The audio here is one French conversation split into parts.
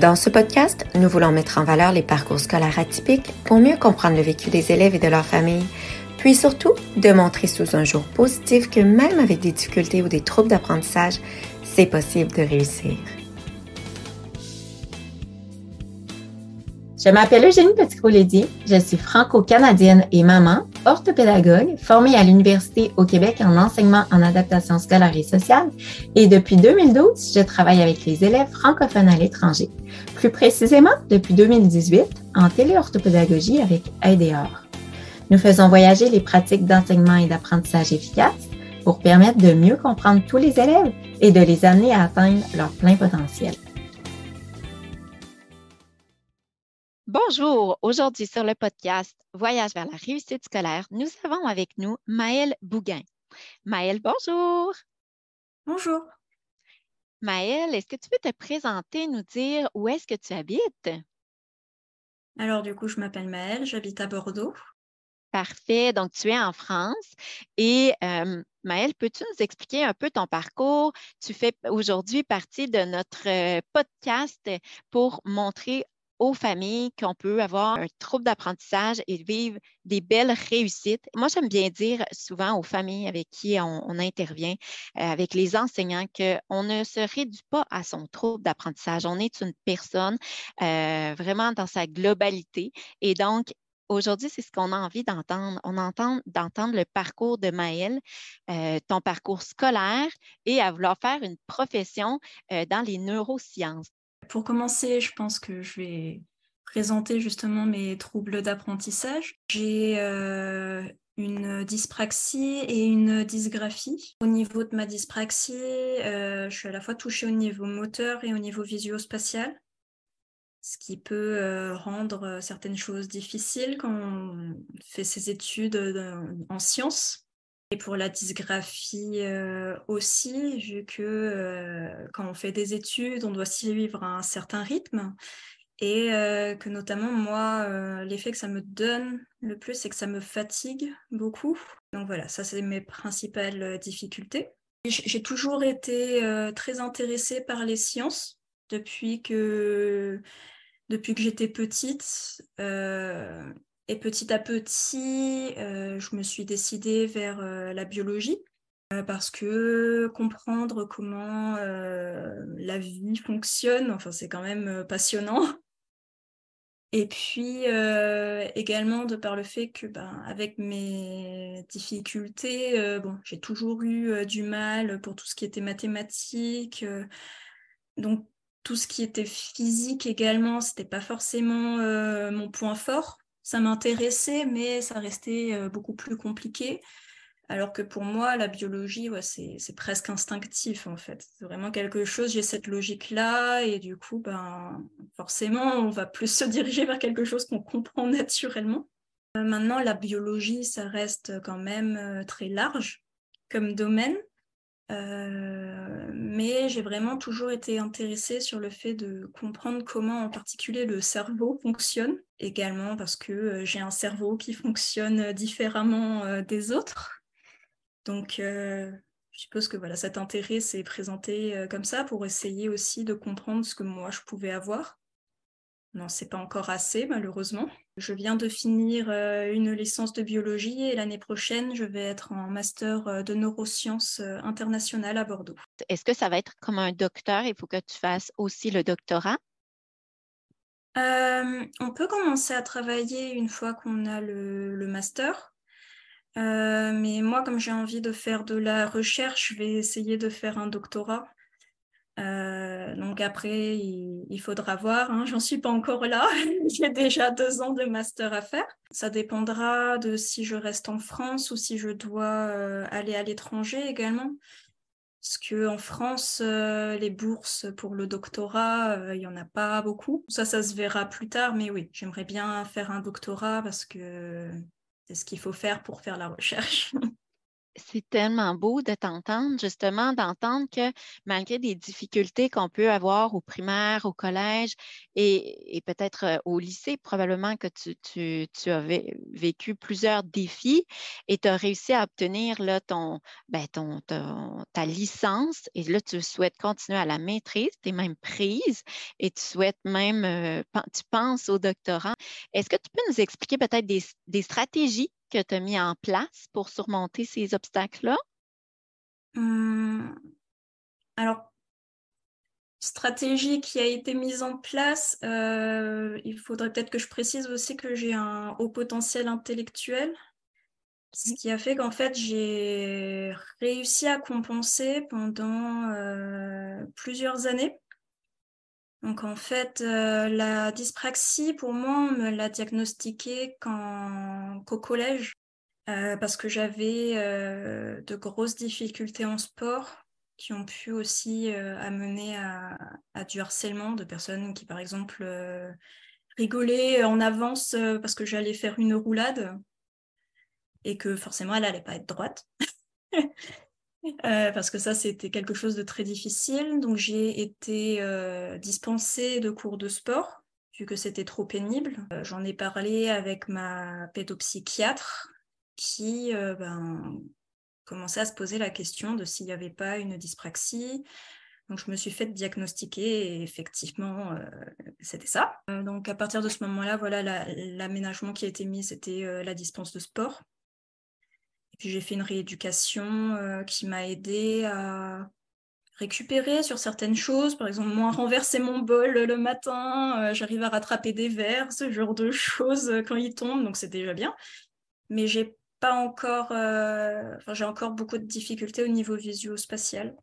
Dans ce podcast, nous voulons mettre en valeur les parcours scolaires atypiques pour mieux comprendre le vécu des élèves et de leurs familles, puis surtout de montrer sous un jour positif que même avec des difficultés ou des troubles d'apprentissage, c'est possible de réussir. Je m'appelle Eugénie petit je suis franco-canadienne et maman, orthopédagogue, formée à l'Université au Québec en enseignement en adaptation scolaire et sociale et depuis 2012, je travaille avec les élèves francophones à l'étranger. Plus précisément, depuis 2018, en téléorthopédagogie avec AIDEOR. Nous faisons voyager les pratiques d'enseignement et d'apprentissage efficaces pour permettre de mieux comprendre tous les élèves et de les amener à atteindre leur plein potentiel. Bonjour, aujourd'hui sur le podcast Voyage vers la réussite scolaire, nous avons avec nous Maëlle Bouguin. Maëlle, bonjour. Bonjour. Maëlle, est-ce que tu peux te présenter, nous dire où est-ce que tu habites? Alors, du coup, je m'appelle Maëlle, j'habite à Bordeaux. Parfait. Donc, tu es en France. Et euh, Maëlle, peux-tu nous expliquer un peu ton parcours? Tu fais aujourd'hui partie de notre euh, podcast pour montrer aux familles qu'on peut avoir un trouble d'apprentissage et vivre des belles réussites. Moi, j'aime bien dire souvent aux familles avec qui on, intervient, euh, avec les enseignants, qu'on ne se réduit pas à son trouble d'apprentissage. On est une personne euh, vraiment dans sa globalité. Et donc, Aujourd'hui, c'est ce qu'on a envie d'entendre. On entend d'entendre le parcours de Maëlle, euh, ton parcours scolaire et à vouloir faire une profession dans les neurosciences. Pour commencer, je pense que je vais présenter justement mes troubles d'apprentissage. J'ai euh, une dyspraxie et une dysgraphie. Au niveau de ma dyspraxie, euh, je suis à la fois touchée au niveau moteur et au niveau visuospatial, ce qui peut euh, rendre certaines choses difficiles quand on fait ses études en sciences. Et pour la dysgraphie euh, aussi, vu que euh, quand on fait des études, on doit suivre un certain rythme. Et euh, que notamment, moi, l'effet que ça me donne le plus, c'est que ça me fatigue beaucoup. Donc voilà, ça, c'est mes principales difficultés. J'ai toujours été très intéressée par les sciences depuis que, depuis que j'étais petite. Et petit à petit, euh, je me suis décidée vers euh, la biologie euh, parce que comprendre comment la vie fonctionne, enfin, c'est quand même passionnant. Et puis également de par le fait que, ben, avec mes difficultés, bon, j'ai toujours eu du mal pour tout ce qui était mathématiques. donc tout ce qui était physique également, c'était pas forcément mon point fort ça m'intéressait, mais ça restait euh, beaucoup plus compliqué. Alors que pour moi, la biologie, c'est presque instinctif en fait. C'est vraiment quelque chose, j'ai cette logique-là, et du coup, ben, forcément, on va plus se diriger vers quelque chose qu'on comprend naturellement. Euh, maintenant, la biologie, ça reste quand même euh, très large comme domaine. Euh, mais j'ai vraiment toujours été intéressée sur le fait de comprendre comment en particulier le cerveau fonctionne, également parce que euh, j'ai un cerveau qui fonctionne différemment euh, des autres. Donc je suppose que voilà, cet intérêt s'est présenté comme ça pour essayer aussi de comprendre ce que moi je pouvais avoir. Non, c'est pas encore assez, malheureusement. Je viens de finir euh, une licence de biologie et l'année prochaine, je vais être en master euh, de neurosciences euh, internationales à Bordeaux. Est-ce que ça va être comme un docteur? Il faut que tu fasses aussi le doctorat? on peut commencer à travailler une fois qu'on a le master. mais moi, comme j'ai envie de faire de la recherche, je vais essayer de faire un doctorat. Euh, donc après, il, faudra voir. Hein. J'en suis pas encore là. J'ai déjà deux ans de master à faire. Ça dépendra de si je reste en France ou si je dois euh, aller à l'étranger également. Parce que en France, euh, les bourses pour le doctorat, il y en a pas beaucoup. Ça, ça se verra plus tard. Mais oui, j'aimerais bien faire un doctorat parce que c'est ce qu'il faut faire pour faire la recherche. c'est tellement beau de t'entendre, justement, d'entendre que malgré des difficultés qu'on peut avoir au primaire, au collège et, peut-être euh, au lycée, probablement que tu, as vécu plusieurs défis et tu as réussi à obtenir là, ton, ben, ta licence et là, tu souhaites continuer à la maîtrise, tu es même prise et tu souhaites même, euh, tu penses au doctorat. Est-ce que tu peux nous expliquer peut-être des stratégies que tu as mis en place pour surmonter ces obstacles-là? Hum, alors, stratégie qui a été mise en place, euh, il faudrait peut-être que je précise aussi que j'ai un haut potentiel intellectuel, ce qui a fait qu'en fait j'ai réussi à compenser pendant euh, plusieurs années. Donc en fait, euh, la dyspraxie, pour moi, on me l'a diagnostiquée qu'au collège, euh, parce que j'avais euh, de grosses difficultés en sport qui ont pu aussi amener à, à, du harcèlement de personnes qui, par exemple, rigolaient en avance parce que j'allais faire une roulade et que forcément, elle n'allait pas être droite. Euh, parce que ça, c'était quelque chose de très difficile. Donc, j'ai été euh, dispensée de cours de sport, vu que c'était trop pénible. Euh, j'en ai parlé avec ma pédopsychiatre, qui ben, commençait à se poser la question de s'il n'y avait pas une dyspraxie. Donc, je me suis fait diagnostiquer et effectivement, c'était ça. donc, à partir de ce moment-là, voilà, l'aménagement qui a été mis, c'était la dispense de sport. Puis j'ai fait une rééducation euh, qui m'a aidé à récupérer sur certaines choses. Par exemple, moi, renverser mon bol le matin, euh, j'arrive à rattraper des verres, ce genre de choses euh, quand ils tombent, donc c'est déjà bien. Mais j'ai pas encore, enfin, j'ai encore beaucoup de difficultés au niveau visuo-spatial.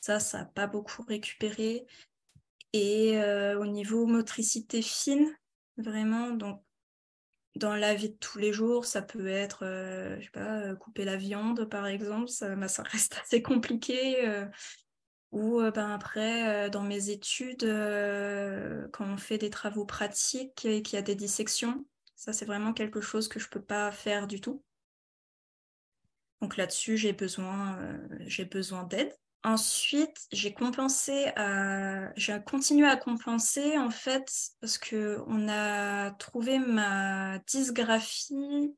Ça, ça n'a pas beaucoup récupéré. Et au niveau motricité fine, vraiment, donc dans la vie de tous les jours, ça peut être, euh, je sais pas, euh, couper la viande, par exemple, ça, bah, reste assez compliqué. Euh, ou ben après, dans mes études, quand on fait des travaux pratiques et qu'il y a des dissections, ça c'est vraiment quelque chose que je peux pas faire du tout. Donc là-dessus, j'ai besoin, j'ai besoin d'aide. Ensuite, j'ai compensé, j'ai continué à compenser en fait parce que on a trouvé ma dysgraphie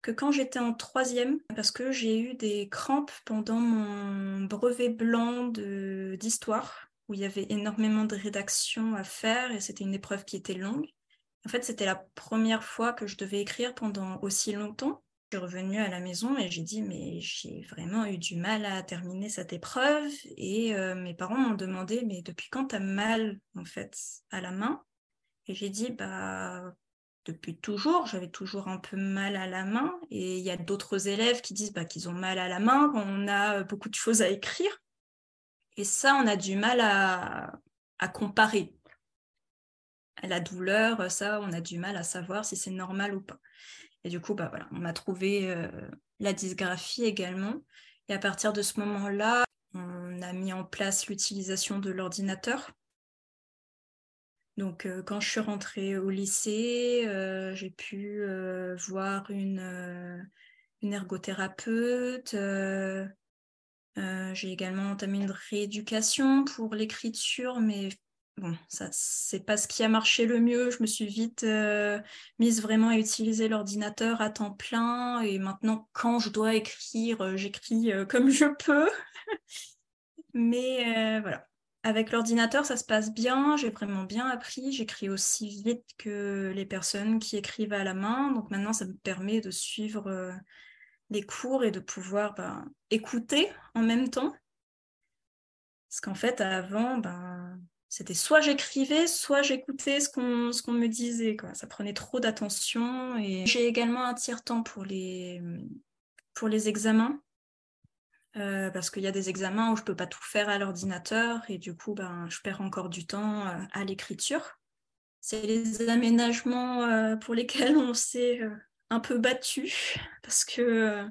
que quand j'étais en troisième, parce que j'ai eu des crampes pendant mon brevet blanc d'histoire où il y avait énormément de rédaction à faire et c'était une épreuve qui était longue. En fait, c'était la première fois que je devais écrire pendant aussi longtemps suis revenue à la maison et j'ai dit mais j'ai vraiment eu du mal à terminer cette épreuve. Et euh, mes parents m'ont demandé mais depuis quand t'as mal en fait à la main? Et j'ai dit bah depuis toujours j'avais toujours un peu mal à la main. Et il y a d'autres élèves qui disent bah, qu'ils ont mal à la main quand on a beaucoup de choses à écrire. Et ça on a du mal à, à comparer. La douleur ça on a du mal à savoir si c'est normal ou pas et du coup, bah, voilà, on a trouvé euh, la dysgraphie également. Et à partir de ce moment-là, on a mis en place l'utilisation de l'ordinateur. Donc, euh, quand je suis rentrée au lycée, euh, j'ai pu voir une, une ergothérapeute. j'ai également entamé une rééducation pour l'écriture, mais bon, ça, c'est pas ce qui a marché le mieux. Je me suis vite euh, mise vraiment à utiliser l'ordinateur à temps plein. Et maintenant, quand je dois écrire, euh, j'écris euh, comme je peux. Mais voilà. Avec l'ordinateur, ça se passe bien. J'ai vraiment bien appris. J'écris aussi vite que les personnes qui écrivent à la main. Donc maintenant, ça me permet de suivre les cours et de pouvoir ben, écouter en même temps. Parce qu'en fait, avant, ben, c'était soit j'écrivais, soit j'écoutais ce qu'on me disait. Quoi. Ça prenait trop d'attention. Et j'ai également un tiers-temps pour les, pour les examens. Euh, parce qu'il y a des examens où je ne peux pas tout faire à l'ordinateur et du coup, ben, je perds encore du temps euh, à l'écriture. C'est les aménagements euh, pour lesquels on s'est un peu battu parce que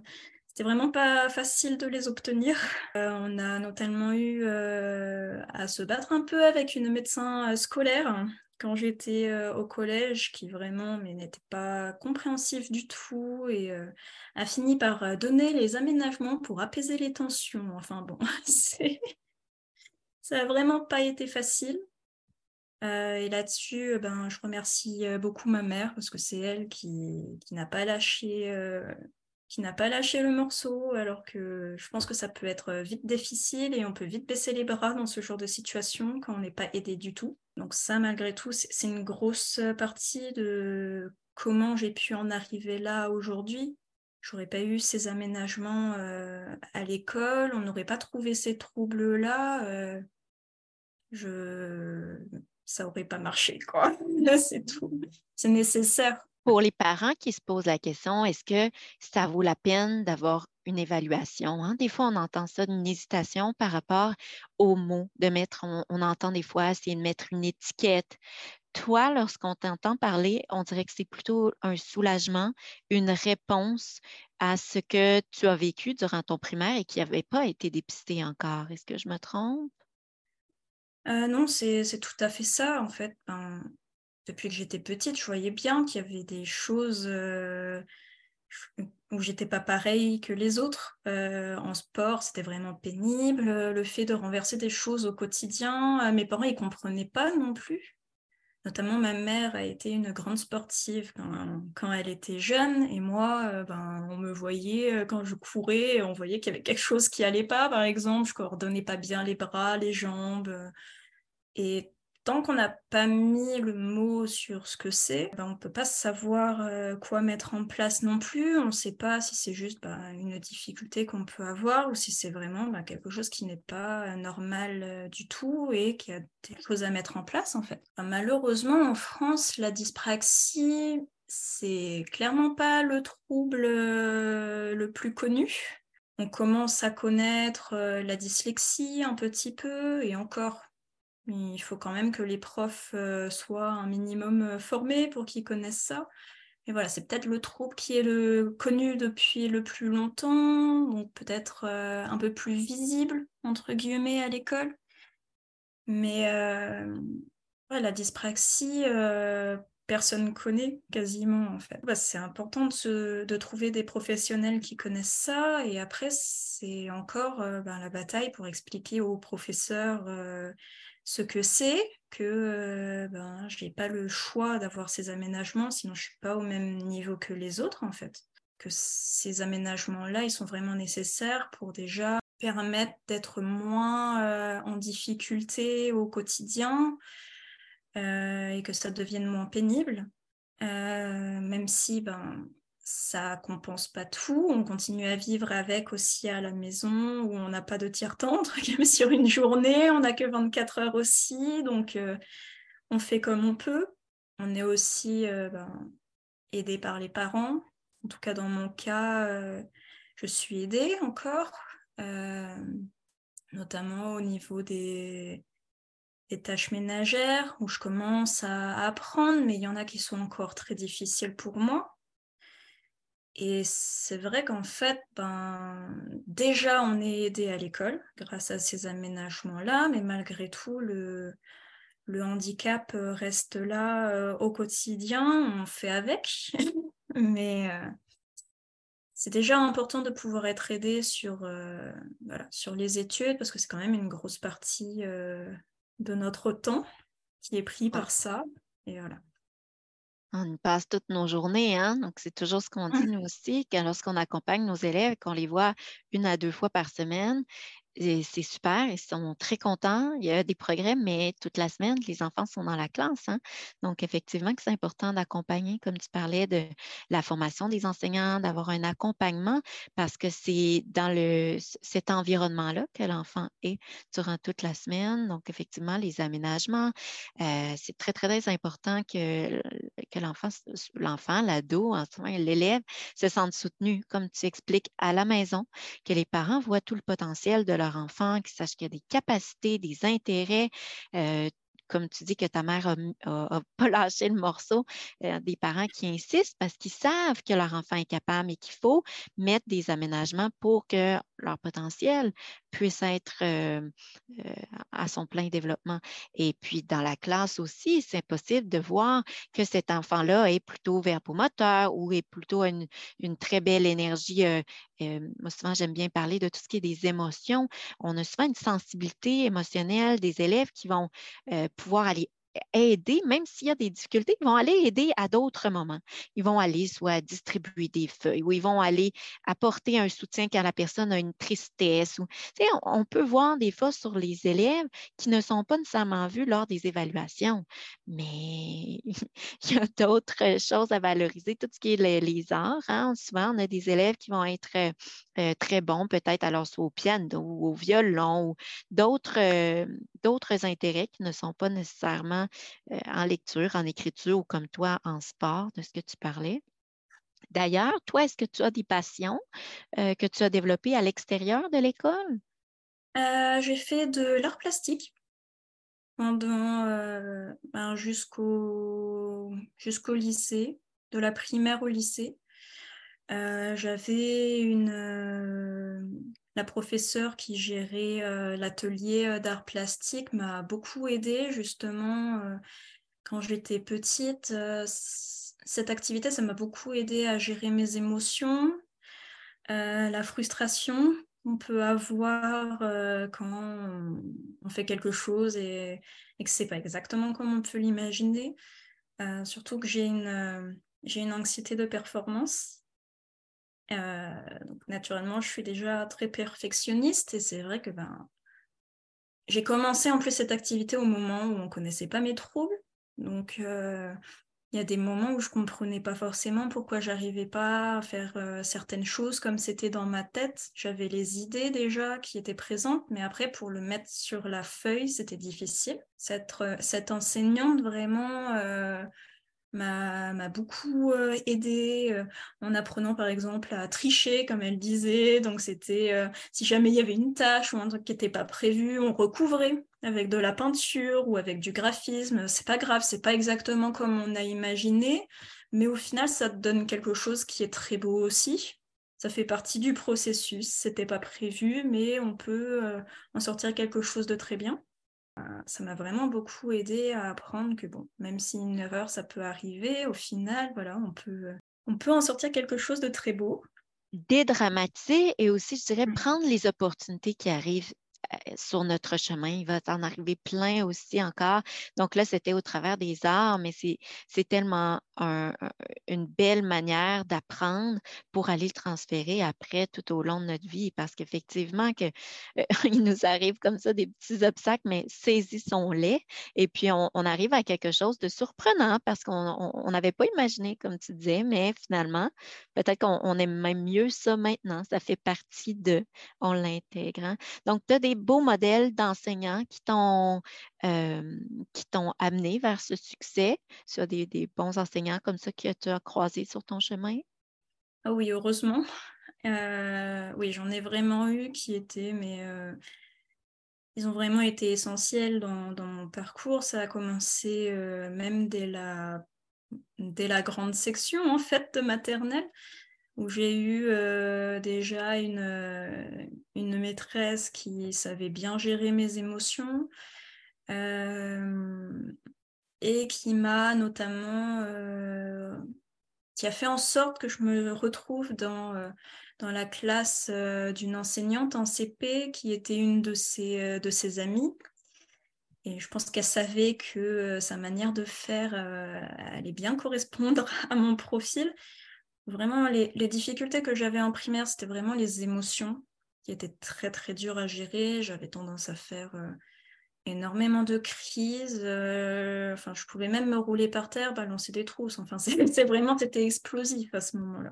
c'était vraiment pas facile de les obtenir. Euh, on a notamment eu euh, à se battre un peu avec une médecin euh, scolaire quand j'étais au collège, qui vraiment n'était pas compréhensif du tout et a fini par donner les aménagements pour apaiser les tensions. Enfin bon, ça n'a vraiment pas été facile. et là-dessus, ben, je remercie beaucoup ma mère parce que c'est elle qui, qui n'a pas lâché qui n'a pas lâché le morceau, alors que je pense que ça peut être vite difficile et on peut vite baisser les bras dans ce genre de situation quand on n'est pas aidé du tout. Donc ça, malgré tout, c'est une grosse partie de comment j'ai pu en arriver là aujourd'hui. J'aurais pas eu ces aménagements euh, à l'école, on n'aurait pas trouvé ces troubles-là. Euh. Ça aurait pas marché, quoi. c'est tout. C'est nécessaire pour les parents qui se posent la question, est-ce que ça vaut la peine d'avoir une évaluation? Hein? Des fois, on entend ça, une hésitation par rapport aux mots, de mettre, on, entend des fois essayer de mettre une étiquette. Toi, lorsqu'on t'entend parler, on dirait que c'est plutôt un soulagement, une réponse à ce que tu as vécu durant ton primaire et qui n'avait pas été dépisté encore. Est-ce que je me trompe? Euh, non, c'est tout à fait ça, en fait. Ben, depuis que j'étais petite, je voyais bien qu'il y avait des choses euh, où j'étais pas pareille que les autres. Euh, en sport, c'était vraiment pénible. Le fait de renverser des choses au quotidien, euh, mes parents ils comprenaient pas non plus. Notamment, ma mère a été une grande sportive quand, elle était jeune, et moi, ben, on me voyait quand je courais, on voyait qu'il y avait quelque chose qui allait pas. Par exemple, je coordonnais pas bien les bras, les jambes. Et tant qu'on n'a pas mis le mot sur ce que c'est, ben, on ne peut pas savoir euh, quoi mettre en place non plus. On ne sait pas si c'est juste ben, une difficulté qu'on peut avoir ou si c'est vraiment ben, quelque chose qui n'est pas normal euh, du tout et qui a des choses à mettre en place en fait. malheureusement, en France, la dyspraxie, c'est clairement pas le trouble euh, le plus connu. On commence à connaître la dyslexie un petit peu et encore il faut quand même que les profs euh, soient un minimum euh, formés pour qu'ils connaissent ça. Et voilà, c'est peut-être le trouble qui est le connu depuis le plus longtemps, donc peut-être euh, un peu plus visible, entre guillemets, à l'école. Mais la dyspraxie, personne ne connaît quasiment, en fait. Bah, c'est important de, de, trouver des professionnels qui connaissent ça, et après, c'est encore ben, la bataille pour expliquer aux professeurs ce que c'est, que euh, ben, je n'ai pas le choix d'avoir ces aménagements, sinon je ne suis pas au même niveau que les autres en fait. Que ces aménagements-là, ils sont vraiment nécessaires pour déjà permettre d'être moins euh, en difficulté au quotidien euh, et que ça devienne moins pénible. même si ben, ça compense pas tout. On continue à vivre avec aussi à la maison où on n'a pas de tiers-temps, sur une journée, on n'a que 24 heures aussi, donc euh, on fait comme on peut. On est aussi euh, ben, aidé par les parents. En tout cas, dans mon cas, euh, je suis aidée encore, notamment au niveau des, des tâches ménagères où je commence à apprendre, mais il y en a qui sont encore très difficiles pour moi. Et c'est vrai qu'en fait, ben, déjà, on est aidé à l'école grâce à ces aménagements-là, mais malgré tout, le, le handicap reste là euh, au quotidien, on fait avec. mais euh, c'est déjà important de pouvoir être aidé sur, euh, voilà, sur les études, parce que c'est quand même une grosse partie de notre temps qui est pris par ça. Et voilà. On passe toutes nos journées, hein? donc c'est toujours ce qu'on dit nous aussi, que lorsqu'on accompagne nos élèves, qu'on les voit une à deux fois par semaine, c'est super, ils sont très contents. Il y a des progrès, mais toute la semaine, les enfants sont dans la classe. Hein. Donc, effectivement, c'est important d'accompagner, comme tu parlais, de la formation des enseignants, d'avoir un accompagnement parce que c'est dans le, cet environnement-là que l'enfant est durant toute la semaine. Donc, effectivement, les aménagements, euh, c'est très, très, important que, que l'enfant, l'enfant, l'ado, l'élève se sente soutenu, comme tu expliques, à la maison, que les parents voient tout le potentiel de leur enfant, qu'ils sachent qu'il y a des capacités, des intérêts. Euh, comme tu dis que ta mère n'a pas lâché le morceau, euh, des parents qui insistent parce qu'ils savent que leur enfant est capable et qu'il faut mettre des aménagements pour que leur potentiel puisse être à son plein développement. Et puis, dans la classe aussi, c'est possible de voir que cet enfant-là est plutôt verbomoteur ou est plutôt une, une très belle énergie. moi, souvent, j'aime bien parler de tout ce qui est des émotions. On a souvent une sensibilité émotionnelle des élèves qui vont pouvoir aller aider, même s'il y a des difficultés, ils vont aller aider à d'autres moments. Ils vont aller soit distribuer des feuilles ou ils vont aller apporter un soutien quand la personne a une tristesse. Ou, on, peut voir des fois sur les élèves qui ne sont pas nécessairement vus lors des évaluations, mais il y a d'autres choses à valoriser, tout ce qui est les, arts. Hein. Souvent, on a des élèves qui vont être euh, très bons, peut-être alors soit au piano ou au violon ou d'autres euh, d'autres intérêts qui ne sont pas nécessairement euh, en lecture, en écriture ou comme toi en sport, de ce que tu parlais. D'ailleurs, toi, est-ce que tu as des passions euh, que tu as développées à l'extérieur de l'école? Euh, j'ai fait de l'art plastique pendant ben, jusqu'au jusqu'au lycée, de la primaire au lycée. J'avais une, la professeure qui gérait euh, l'atelier euh, d'art plastique m'a beaucoup aidée justement euh, quand j'étais petite. cette activité, ça m'a beaucoup aidée à gérer mes émotions, la frustration qu'on peut avoir quand on, fait quelque chose et, et que c'est pas exactement comme on peut l'imaginer. surtout que j'ai une, j'ai une anxiété de performance donc naturellement, je suis déjà très perfectionniste et c'est vrai que ben, j'ai commencé en plus cette activité au moment où on ne connaissait pas mes troubles. Donc euh, il y a des moments où je ne comprenais pas forcément pourquoi j'arrivais pas à faire euh, certaines choses comme c'était dans ma tête. J'avais les idées déjà qui étaient présentes, mais après pour le mettre sur la feuille, c'était difficile. Cette enseignante vraiment m'a beaucoup euh, aidé euh, en apprenant par exemple à tricher comme elle disait. Donc c'était euh, si jamais il y avait une tâche ou un truc qui n'était pas prévu on recouvrait avec de la peinture ou avec du graphisme. C'est pas grave c'est pas exactement comme on a imaginé mais au final ça donne quelque chose qui est très beau aussi. Ça fait partie du processus. C'était pas prévu mais on peut en sortir quelque chose de très bien ça m'a vraiment beaucoup aidé à apprendre que bon, même si une erreur ça peut arriver, au final, voilà, on peut, on peut en sortir quelque chose de très beau. Dédramatiser et aussi, je dirais, mmh. prendre les opportunités qui arrivent euh, sur notre chemin. Il va en arriver plein aussi encore. Donc là, c'était au travers des arts, mais c'est tellement une belle manière d'apprendre pour aller le transférer après tout au long de notre vie. Parce qu'effectivement, que, euh, il nous arrive comme ça des petits obstacles, mais saisissons-les. Et puis, on, arrive à quelque chose de surprenant parce qu'on n'avait pas imaginé, comme tu disais, mais finalement, peut-être qu'on aime même mieux ça maintenant. Ça fait partie de, on l'intègre. Hein. Donc, tu as des beaux modèles d'enseignants qui t'ont qui t'ont amené vers ce succès? Tu as des, bons enseignants comme ça que tu as croisés sur ton chemin? Ah oui, heureusement. Euh, oui, j'en ai vraiment eu qui étaient, mais ils ont vraiment été essentiels dans, mon parcours. Ça a commencé même dès la, dès la grande section en fait de maternelle où j'ai eu déjà une, une, maîtresse qui savait bien gérer mes émotions et qui m'a notamment, qui a fait en sorte que je me retrouve dans, dans la classe d'une enseignante en CP qui était une de ses, de ses amies. Et je pense qu'elle savait que sa manière de faire allait bien correspondre à mon profil. Vraiment, les, difficultés que j'avais en primaire, c'était vraiment les émotions qui étaient très très dures à gérer. J'avais tendance à faire euh, énormément de crises. Euh, enfin, je pouvais même me rouler par terre, balancer des trousses. Enfin, c'est vraiment, c'était explosif à ce moment-là.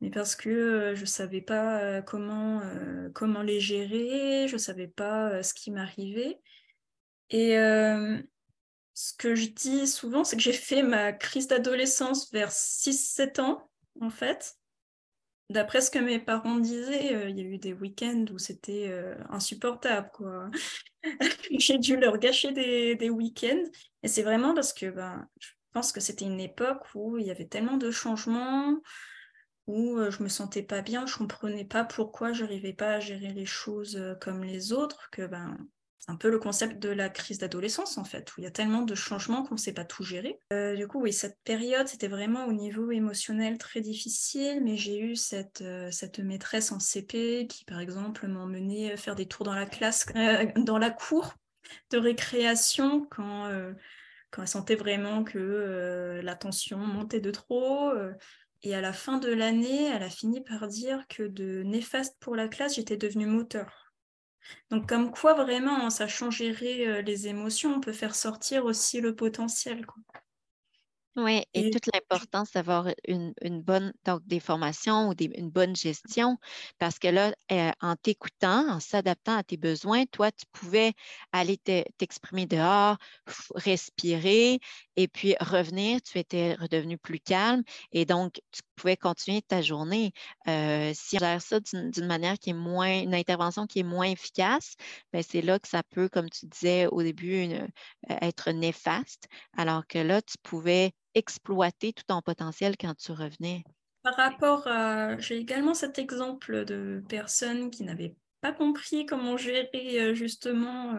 Mais parce que euh, je ne savais pas comment, comment les gérer, je ne savais pas ce qui m'arrivait. Et ce que je dis souvent, c'est que j'ai fait ma crise d'adolescence vers 6-7 ans en fait. D'après ce que mes parents disaient, euh, il y a eu des week-ends où c'était euh, insupportable. Quoi. J'ai dû leur gâcher des, week-ends. Et c'est vraiment parce que ben, je pense que c'était une époque où il y avait tellement de changements, où je me sentais pas bien, je comprenais pas pourquoi je n'arrivais pas à gérer les choses comme les autres, que ben un peu le concept de la crise d'adolescence en fait, où il y a tellement de changements qu'on ne sait pas tout gérer. Euh, du coup, oui, cette période, c'était vraiment au niveau émotionnel très difficile, mais j'ai eu cette, euh, cette maîtresse en CP qui, par exemple, m'emmenait faire des tours dans la classe, euh, dans la cour de récréation quand, quand elle sentait vraiment que la tension montait de trop. et à la fin de l'année, elle a fini par dire que de néfaste pour la classe, j'étais devenue moteur. Donc comme quoi vraiment, en sachant gérer les émotions, on peut faire sortir aussi le potentiel. Oui, et, toute l'importance d'avoir une, bonne, donc des formations ou une bonne gestion, parce que là, euh, en t'écoutant, en s'adaptant à tes besoins, toi, tu pouvais aller t'exprimer dehors, respirer, et puis revenir, tu étais redevenu plus calme, et donc tu pouvais continuer ta journée. Si on gère ça d'une manière qui est moins, une intervention qui est moins efficace, ben, c'est là que ça peut, comme tu disais au début, être néfaste, alors que là, tu pouvais exploiter tout ton potentiel quand tu revenais. Par rapport à... J'ai également cet exemple de personnes qui n'avaient pas compris comment gérer justement...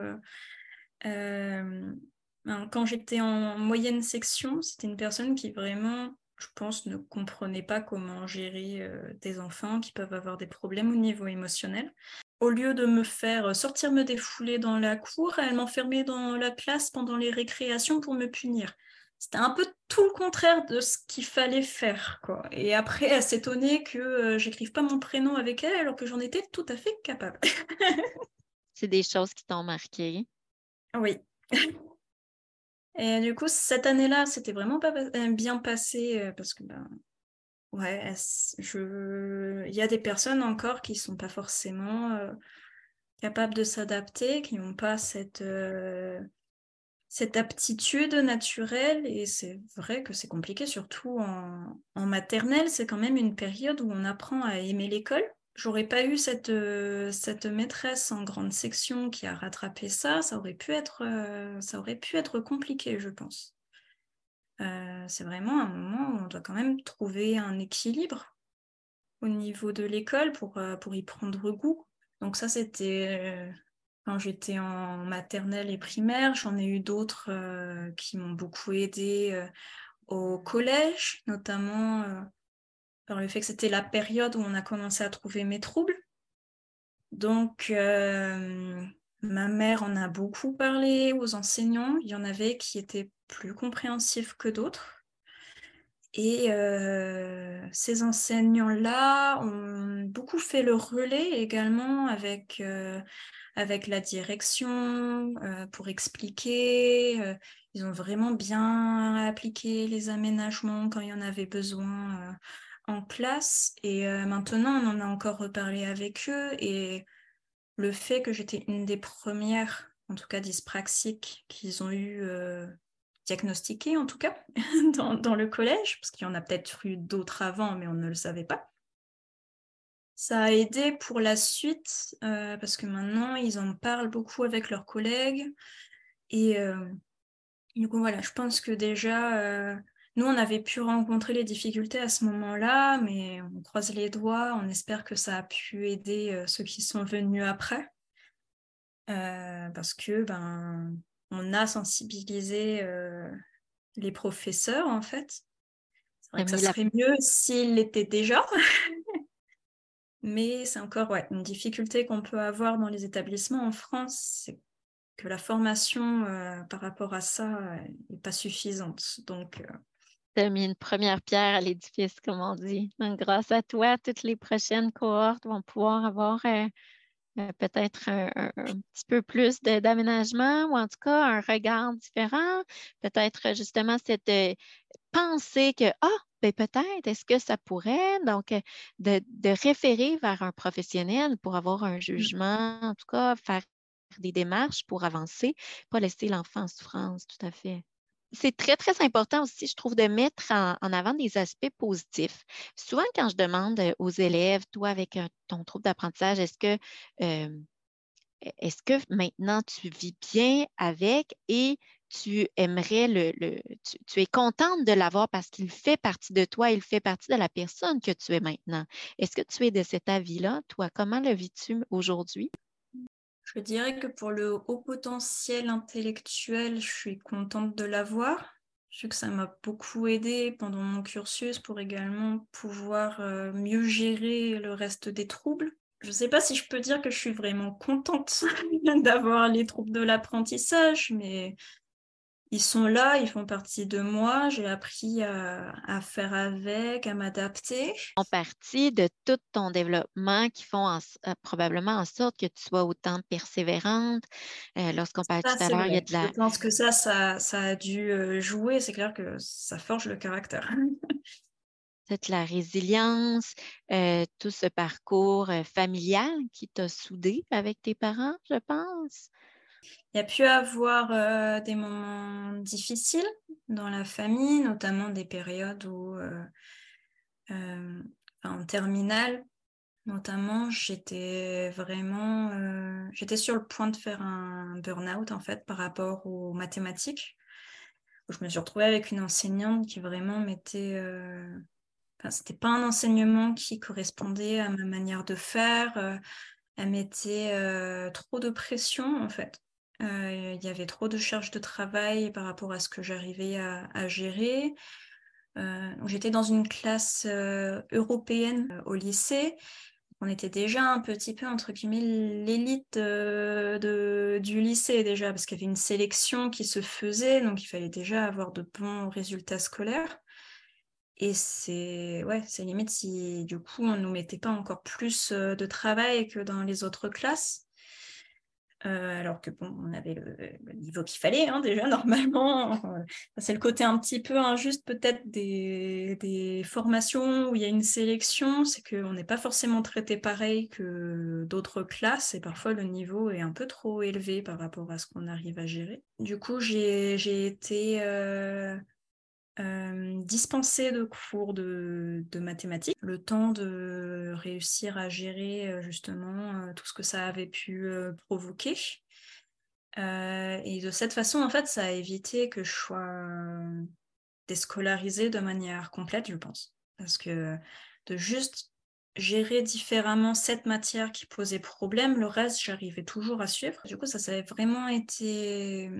Ben, quand j'étais en moyenne section, c'était une personne qui vraiment, je pense, ne comprenait pas comment gérer des enfants qui peuvent avoir des problèmes au niveau émotionnel. Au lieu de me faire sortir me défouler dans la cour, elle m'enfermait dans la classe pendant les récréations pour me punir c'était un peu tout le contraire de ce qu'il fallait faire. Quoi. Et après, elle s'étonnait que euh, j'écrive pas mon prénom avec elle alors que j'en étais tout à fait capable. C'est des choses qui t'ont marqué. Oui. Et du coup, cette année-là, c'était vraiment pas euh, bien passé euh, parce que, ben, ouais, je... il y a des personnes encore qui sont pas forcément capables de s'adapter, qui n'ont pas cette cette aptitude naturelle, et c'est vrai que c'est compliqué, surtout en, maternelle, c'est quand même une période où on apprend à aimer l'école. J'aurais pas eu cette, euh, cette maîtresse en grande section qui a rattrapé ça, ça aurait pu être, euh, ça aurait pu être compliqué, je pense. Euh, c'est vraiment un moment où on doit quand même trouver un équilibre au niveau de l'école pour, pour y prendre goût. Donc ça, c'était quand j'étais en maternelle et primaire. J'en ai eu d'autres qui m'ont beaucoup aidé au collège, notamment par le fait que c'était la période où on a commencé à trouver mes troubles. Donc, ma mère en a beaucoup parlé aux enseignants. Il y en avait qui étaient plus compréhensifs que d'autres. Et ces enseignants-là ont beaucoup fait le relais également avec avec la direction euh, pour expliquer. Euh, ils ont vraiment bien appliqué les aménagements quand il y en avait besoin euh, en classe. Et maintenant, on en a encore reparlé avec eux. Et le fait que j'étais une des premières, en tout cas dyspraxiques, qu'ils ont eu diagnostiqué en tout cas dans, le collège, parce qu'il y en a peut-être eu d'autres avant, mais on ne le savait pas. Ça a aidé pour la suite euh, parce que maintenant ils en parlent beaucoup avec leurs collègues et euh, du coup voilà, je pense que déjà euh, nous on avait pu rencontrer les difficultés à ce moment-là, mais on croise les doigts, on espère que ça a pu aider ceux qui sont venus après parce que ben on a sensibilisé les professeurs en fait. C'est vrai que ça serait mieux s'ils l'étaient déjà. Mais c'est encore ouais, une difficulté qu'on peut avoir dans les établissements en France, c'est que la formation euh, par rapport à ça n'est pas suffisante. Donc, euh, tu as mis une première pierre à l'édifice, comme on dit. Donc, grâce à toi, toutes les prochaines cohortes vont pouvoir avoir euh, peut-être un, petit peu plus d'aménagement ou en tout cas un regard différent. Peut-être justement cette pensée que, ah, ben, peut-être, est-ce que ça pourrait, donc, euh, de, référer vers un professionnel pour avoir un mmh. jugement, en tout cas, faire des démarches pour avancer, pas laisser l'enfant en souffrance, tout à fait. C'est très, très important aussi, je trouve, de mettre en, avant des aspects positifs. Souvent, quand je demande euh, aux élèves, toi, avec ton trouble d'apprentissage, est-ce que, euh, est-ce que maintenant tu vis bien avec et tu aimerais le, tu, es contente de l'avoir parce qu'il fait partie de toi, il fait partie de la personne que tu es maintenant? Est-ce que tu es de cet avis-là, toi? Comment le vis-tu aujourd'hui? Je dirais que pour le haut potentiel intellectuel, je suis contente de l'avoir. Je sais que ça m'a beaucoup aidé pendant mon cursus pour également pouvoir euh, mieux gérer le reste des troubles. Je ne sais pas si je peux dire que je suis vraiment contente d'avoir les troubles de l'apprentissage, mais ils sont là, ils font partie de moi, j'ai appris à, faire avec, à m'adapter. Ils font partie de tout ton développement qui font euh, probablement en sorte que tu sois autant persévérante. Euh, lorsqu'on parle tout à l'heure, il y a de la... Je pense que ça, ça, a dû euh, jouer. C'est clair que ça forge le caractère. Peut-être la résilience, tout ce parcours familial qui t'a soudé avec tes parents, je pense. Il y a pu avoir euh, des moments difficiles dans la famille, notamment des périodes où, euh, euh, en terminale, notamment, j'étais vraiment, j'étais sur le point de faire un burn-out en fait par rapport aux mathématiques. Je me suis retrouvée avec une enseignante qui vraiment m'était, enfin, c'était pas un enseignement qui correspondait à ma manière de faire. elle mettait trop de pression en fait euh, il y avait trop de charges de travail par rapport à ce que j'arrivais à, gérer. Euh, j'étais dans une classe euh, européenne au lycée. On était déjà un petit peu, entre guillemets, l'élite du lycée déjà, parce qu'il y avait une sélection qui se faisait, donc il fallait déjà avoir de bons résultats scolaires. Et c'est ouais, limite si du coup on ne nous mettait pas encore plus de travail que dans les autres classes. Euh, alors que bon, on avait le, niveau qu'il fallait hein, déjà normalement. c'est le côté un petit peu injuste peut-être des, formations où il y a une sélection, c'est qu'on n'est pas forcément traité pareil que d'autres classes et parfois le niveau est un peu trop élevé par rapport à ce qu'on arrive à gérer. Du coup, j'ai été euh, euh, dispenser de cours de, mathématiques, le temps de réussir à gérer euh, justement euh, tout ce que ça avait pu provoquer. et de cette façon, en fait, ça a évité que je sois déscolarisée de manière complète, je pense. Parce que de juste gérer différemment cette matière qui posait problème, le reste, j'arrivais toujours à suivre. Du coup, ça, ça a vraiment été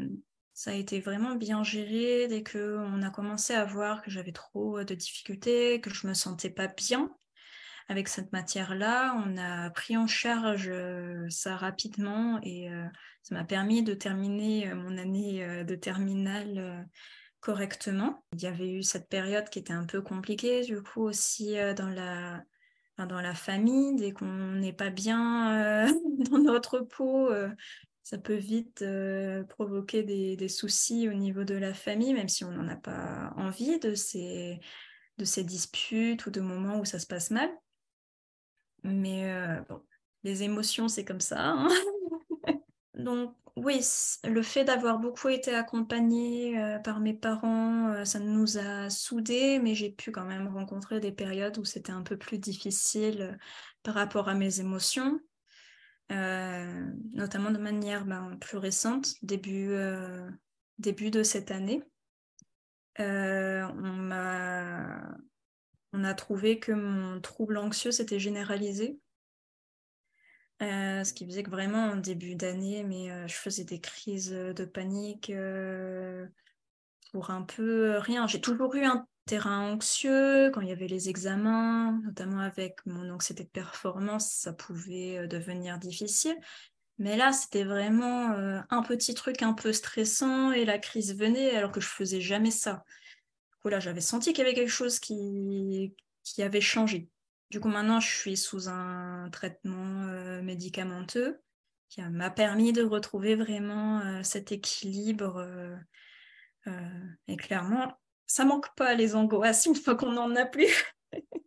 ça a été vraiment bien géré dès qu'on a commencé à voir que j'avais trop euh, de difficultés, que je me sentais pas bien avec cette matière-là. On a pris en charge euh, ça rapidement et euh, ça m'a permis de terminer mon année de terminale correctement. Il y avait eu cette période qui était un peu compliquée, du coup aussi dans la dans la famille, dès qu'on n'est pas bien dans notre peau, ça peut vite euh, provoquer des, soucis au niveau de la famille, même si on n'en a pas envie de ces, disputes ou de moments où ça se passe mal. Mais euh, les émotions, c'est comme ça. Hein. Donc oui, le fait d'avoir beaucoup été accompagnée euh, par mes parents, ça nous a soudés, mais j'ai pu quand même rencontrer des périodes où c'était un peu plus difficile par rapport à mes émotions. Euh, notamment de manière ben, plus récente, début, euh, début de cette année. Euh, on, a, on a trouvé que mon trouble anxieux s'était généralisé. ce qui faisait que vraiment en début d'année, mais je faisais des crises de panique pour un peu rien. J'ai toujours eu un terrain anxieux, quand il y avait les examens, notamment avec mon anxiété de performance, ça pouvait euh, devenir difficile. Mais là, c'était vraiment euh, un petit truc un peu stressant et la crise venait alors que je faisais jamais ça. Du coup, là, j'avais senti qu'il y avait quelque chose qui, qui avait changé. Du coup, maintenant, je suis sous un traitement euh, médicamenteux qui m'a permis de retrouver vraiment cet équilibre. et clairement, ça manque pas les angoisses une fois qu'on n'en a plus.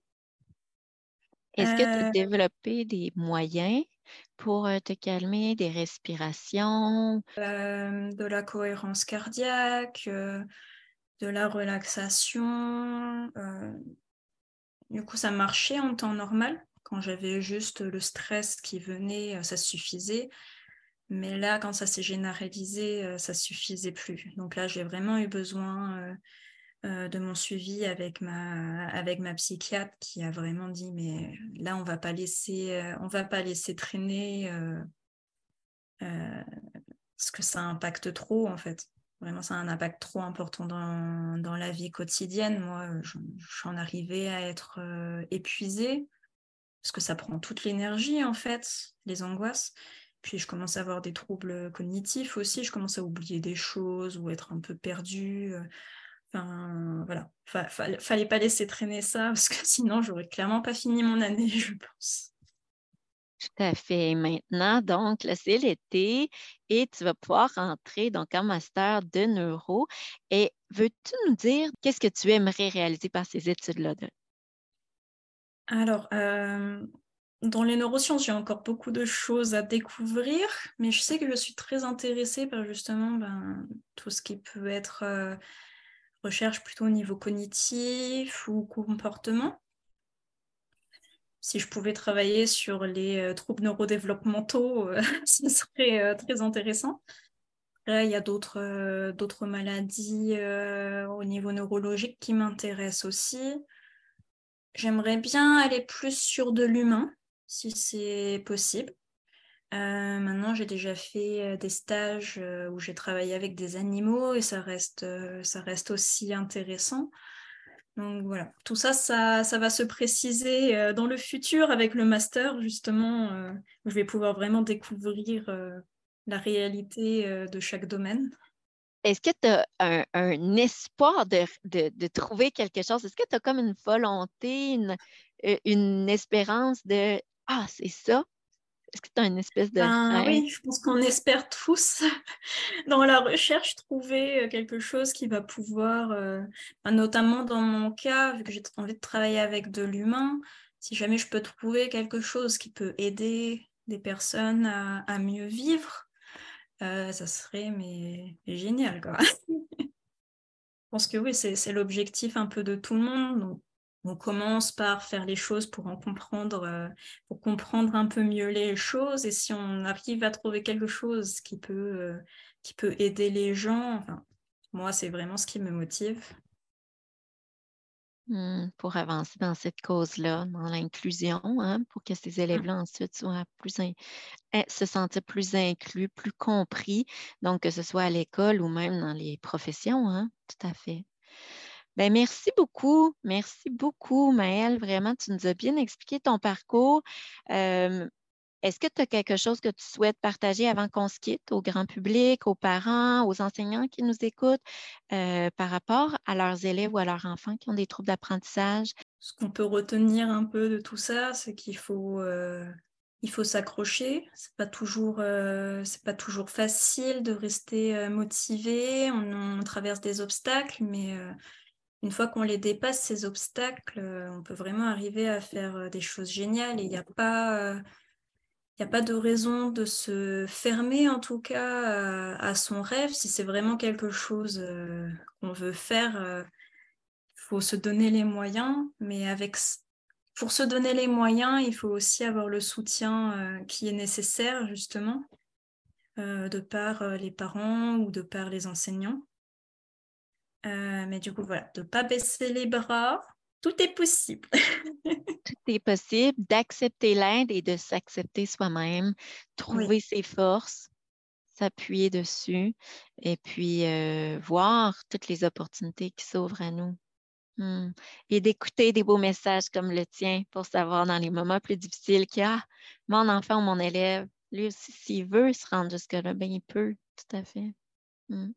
Est-ce que tu as euh. développé des moyens pour euh, te calmer, des respirations? Euh, de la cohérence cardiaque, de la relaxation. Du coup, ça marchait en temps normal. Quand j'avais juste le stress qui venait, ça suffisait. Mais là, quand ça s'est généralisé, ça suffisait plus. Donc là, j'ai vraiment eu besoin de mon suivi avec ma, avec ma psychiatre qui a vraiment dit mais là on va pas laisser on va pas laisser traîner parce que ça impacte trop en fait Vraiment, ça a un impact trop important dans, dans la vie quotidienne. Moi, j'en arrivais à être euh, épuisée parce que ça prend toute l'énergie, en fait, les angoisses. Puis je commence à avoir des troubles cognitifs aussi. Je commence à oublier des choses ou être un peu perdue. Enfin, voilà. fallait pas laisser traîner ça parce que sinon, j'aurais clairement pas fini mon année, je pense. Tout à fait. Maintenant, donc, c'est l'été et tu vas pouvoir rentrer donc en master de neuro. Et veux-tu nous dire qu'est-ce que tu aimerais réaliser par ces études-là? Alors, euh, dans les neurosciences, j'ai encore beaucoup de choses à découvrir, mais je sais que je suis très intéressée par justement ben, tout ce qui peut être euh, recherche plutôt au niveau cognitif ou comportement si je pouvais travailler sur les euh, troubles neurodéveloppementaux, euh, ce serait euh, très intéressant. il y a d'autres maladies au niveau neurologique qui m'intéressent aussi. J'aimerais bien aller plus sur de l'humain, si c'est possible. Maintenant, j'ai déjà fait des stages où j'ai travaillé avec des animaux et ça reste, ça reste aussi intéressant. Donc voilà, tout ça, ça, va se préciser euh, dans le futur avec le master, justement, euh, où je vais pouvoir vraiment découvrir euh, la réalité de chaque domaine. Est-ce que tu as un, espoir de, trouver quelque chose? Est-ce que tu as comme une volonté, une, une espérance de Ah, c'est ça? Est-ce que tu as une espèce de. Ben oui, je pense qu'on espère tous dans la recherche trouver euh, quelque chose qui va pouvoir, euh, ben, notamment dans mon cas, vu que j'ai envie de travailler avec de l'humain, si jamais je peux trouver quelque chose qui peut aider des personnes à, mieux vivre, euh, ça serait mais, génial. Quoi. je pense que oui, c'est l'objectif un peu de tout le monde on commence par faire les choses pour en comprendre, euh, pour comprendre un peu mieux les choses. Et si on arrive à trouver quelque chose qui peut, euh, qui peut aider les gens, moi, c'est vraiment ce qui me motive. Mmh, pour avancer dans cette cause-là, dans l'inclusion, hein, pour que ces mmh. élèves-là ensuite soient plus eh, se sentent plus inclus, plus compris, donc que ce soit à l'école ou même dans les professions, hein, tout à fait. Ben, merci beaucoup. Merci beaucoup, Maëlle. Vraiment, tu nous as bien expliqué ton parcours. Est-ce que tu as quelque chose que tu souhaites partager avant qu'on se quitte au grand public, aux parents, aux enseignants qui nous écoutent par rapport à leurs élèves ou à leurs enfants qui ont des troubles d'apprentissage? Ce qu'on peut retenir un peu de tout ça, c'est qu'il faut, faut s'accrocher. C'est pas pas toujours facile de rester motivé. On, traverse des obstacles, mais une fois qu'on les dépasse, ces obstacles, euh, on peut vraiment arriver à faire euh, des choses géniales il n'y a pas... Euh, a pas de raison de se fermer en tout cas à, son rêve. Si c'est vraiment quelque chose qu'on veut faire, il faut se donner les moyens. Mais avec, pour se donner les moyens, il faut aussi avoir le soutien qui est nécessaire justement de par les parents ou de par les enseignants. Euh, mais du coup, voilà, de ne pas baisser les bras, tout est possible. tout est possible d'accepter l'aide et de s'accepter soi-même, trouver ses forces, s'appuyer dessus et puis euh, voir toutes les opportunités qui s'ouvrent à nous. Hmm. Et d'écouter des beaux messages comme le tien pour savoir dans les moments plus difficiles qu'il y a mon enfant ou mon élève, lui aussi, s'il veut se rendre jusque-là, ben, il peut, tout à fait. Hmm.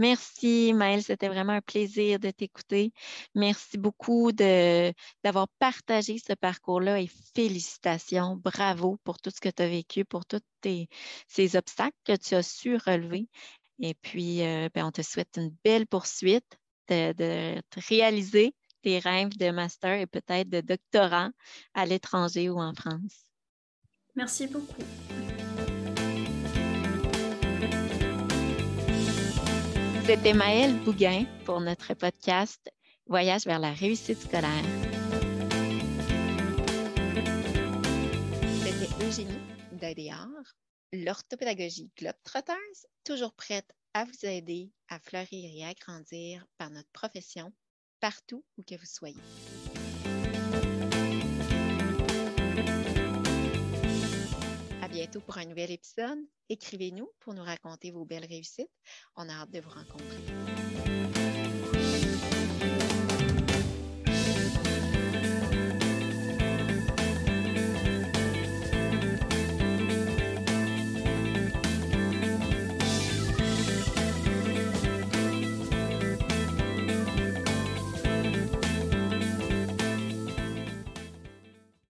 Merci, Maëlle. C'était vraiment un plaisir de t'écouter. Merci beaucoup d'avoir partagé ce parcours-là et félicitations. Bravo pour tout ce que tu as vécu, pour tous ces obstacles que tu as su relever. Et puis, euh, ben, on te souhaite une belle poursuite de réaliser tes rêves de master et peut-être de doctorat à l'étranger ou en France. Merci beaucoup. C'était Maëlle Bouguin pour notre podcast Voyage vers la réussite scolaire. C'était Eugénie d'ADR l'orthopédagogie Globetrotters, toujours prête à vous aider à fleurir et à grandir par notre profession partout où que vous soyez. Pour un nouvel épisode. Écrivez-nous pour nous raconter vos belles réussites. On a hâte de vous rencontrer.